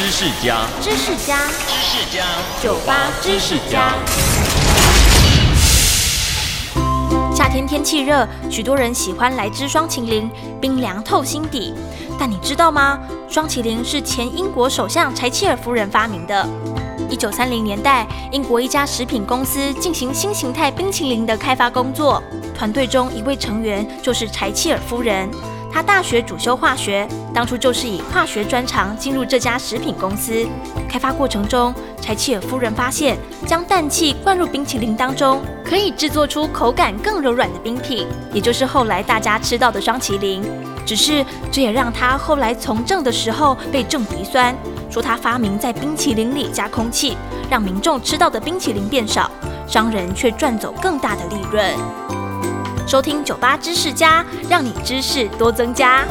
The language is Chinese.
知识家，知识家，知识家，酒吧知识家。夏天天气热，许多人喜欢来支双麒麟，冰凉透心底。但你知道吗？双麒麟是前英国首相柴契尔夫人发明的。一九三零年代，英国一家食品公司进行新形态冰淇淋的开发工作，团队中一位成员就是柴契尔夫人。他大学主修化学，当初就是以化学专长进入这家食品公司。开发过程中，柴契尔夫人发现，将氮气灌入冰淇淋当中，可以制作出口感更柔软的冰品，也就是后来大家吃到的双麒麟。只是这也让他后来从政的时候被政敌酸，说他发明在冰淇淋里加空气，让民众吃到的冰淇淋变少，商人却赚走更大的利润。收听酒吧知识家，让你知识多增加。